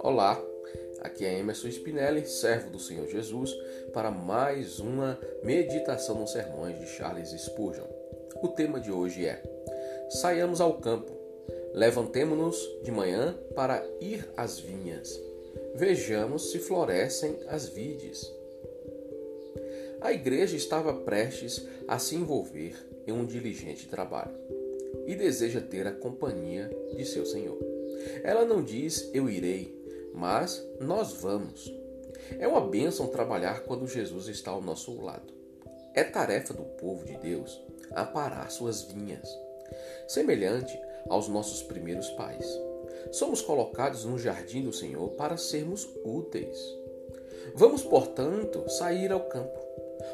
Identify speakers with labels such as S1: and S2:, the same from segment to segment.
S1: Olá, aqui é Emerson Spinelli, servo do Senhor Jesus, para mais uma meditação nos sermões de Charles Spurgeon. O tema de hoje é: Saiamos ao campo, levantemo-nos de manhã para ir às vinhas, vejamos se florescem as vides. A igreja estava prestes a se envolver em um diligente trabalho e deseja ter a companhia de seu Senhor. Ela não diz eu irei, mas nós vamos. É uma bênção trabalhar quando Jesus está ao nosso lado. É tarefa do povo de Deus aparar suas vinhas, semelhante aos nossos primeiros pais. Somos colocados no jardim do Senhor para sermos úteis. Vamos, portanto, sair ao campo.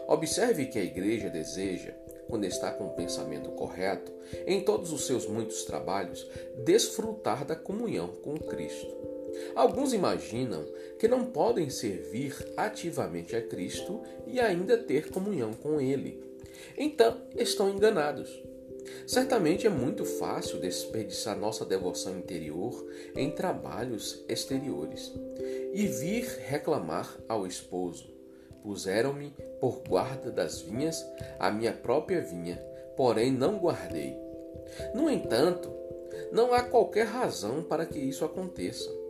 S1: Observe que a igreja deseja, quando está com o pensamento correto, em todos os seus muitos trabalhos, desfrutar da comunhão com Cristo. Alguns imaginam que não podem servir ativamente a Cristo e ainda ter comunhão com Ele. Então, estão enganados. Certamente é muito fácil desperdiçar nossa devoção interior em trabalhos exteriores e vir reclamar ao esposo: Puseram-me por guarda das vinhas, a minha própria vinha, porém não guardei. No entanto, não há qualquer razão para que isso aconteça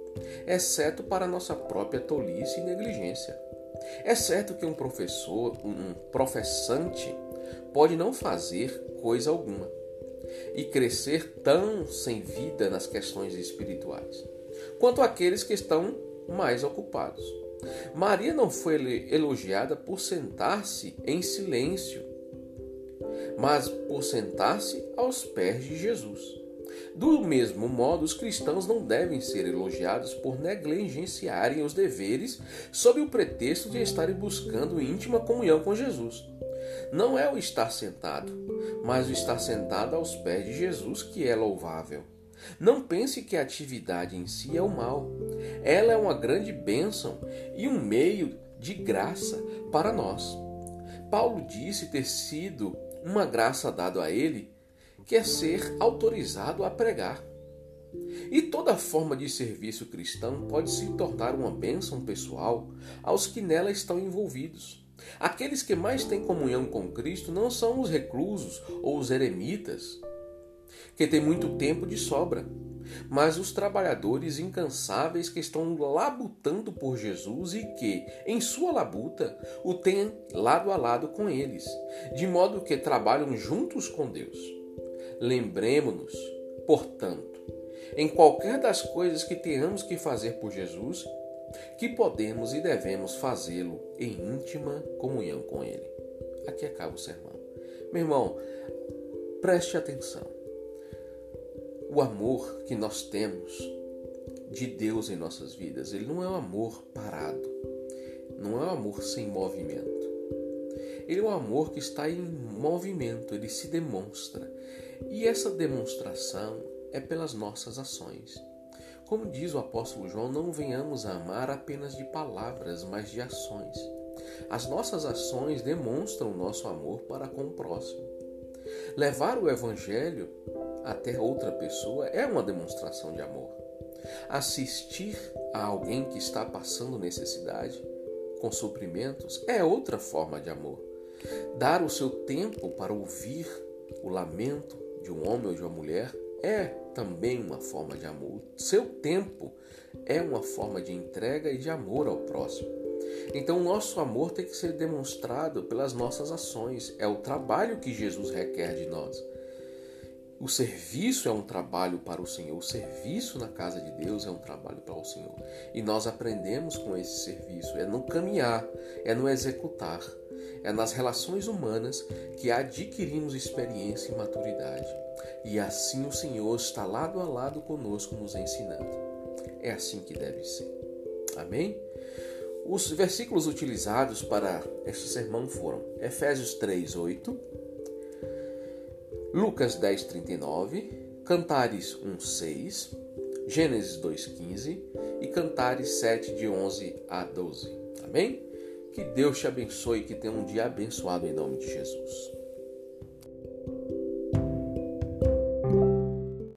S1: exceto para nossa própria tolice e negligência. É certo que um professor, um professante, pode não fazer coisa alguma e crescer tão sem vida nas questões espirituais, quanto aqueles que estão mais ocupados. Maria não foi elogiada por sentar-se em silêncio, mas por sentar-se aos pés de Jesus. Do mesmo modo, os cristãos não devem ser elogiados por negligenciarem os deveres sob o pretexto de estarem buscando íntima comunhão com Jesus. Não é o estar sentado, mas o estar sentado aos pés de Jesus que é louvável. Não pense que a atividade em si é o mal. Ela é uma grande bênção e um meio de graça para nós. Paulo disse ter sido uma graça dada a ele que é ser autorizado a pregar. E toda forma de serviço cristão pode se tornar uma bênção pessoal aos que nela estão envolvidos. Aqueles que mais têm comunhão com Cristo não são os reclusos ou os eremitas, que têm muito tempo de sobra, mas os trabalhadores incansáveis que estão labutando por Jesus e que, em sua labuta, o têm lado a lado com eles, de modo que trabalham juntos com Deus. Lembremos-nos, portanto, em qualquer das coisas que tenhamos que fazer por Jesus, que podemos e devemos fazê-lo em íntima comunhão com Ele. Aqui acaba o sermão. Meu irmão, preste atenção. O amor que nós temos de Deus em nossas vidas, ele não é um amor parado, não é um amor sem movimento. Ele é um amor que está em movimento, ele se demonstra. E essa demonstração é pelas nossas ações. Como diz o apóstolo João, não venhamos a amar apenas de palavras, mas de ações. As nossas ações demonstram o nosso amor para com o próximo. Levar o evangelho até outra pessoa é uma demonstração de amor. Assistir a alguém que está passando necessidade com suprimentos é outra forma de amor. Dar o seu tempo para ouvir o lamento de um homem ou de uma mulher é também uma forma de amor. Seu tempo é uma forma de entrega e de amor ao próximo. Então, o nosso amor tem que ser demonstrado pelas nossas ações. É o trabalho que Jesus requer de nós. O serviço é um trabalho para o Senhor. O serviço na casa de Deus é um trabalho para o Senhor. E nós aprendemos com esse serviço. É no caminhar, é no executar. É nas relações humanas que adquirimos experiência e maturidade. E assim o Senhor está lado a lado conosco, nos ensinando. É assim que deve ser. Amém? Os versículos utilizados para este sermão foram Efésios 3, 8, Lucas 10, 39, Cantares 1, 6, Gênesis 2, 15 e Cantares 7, de 11 a 12. Amém? Que Deus te abençoe e que tenha um dia abençoado em nome de Jesus.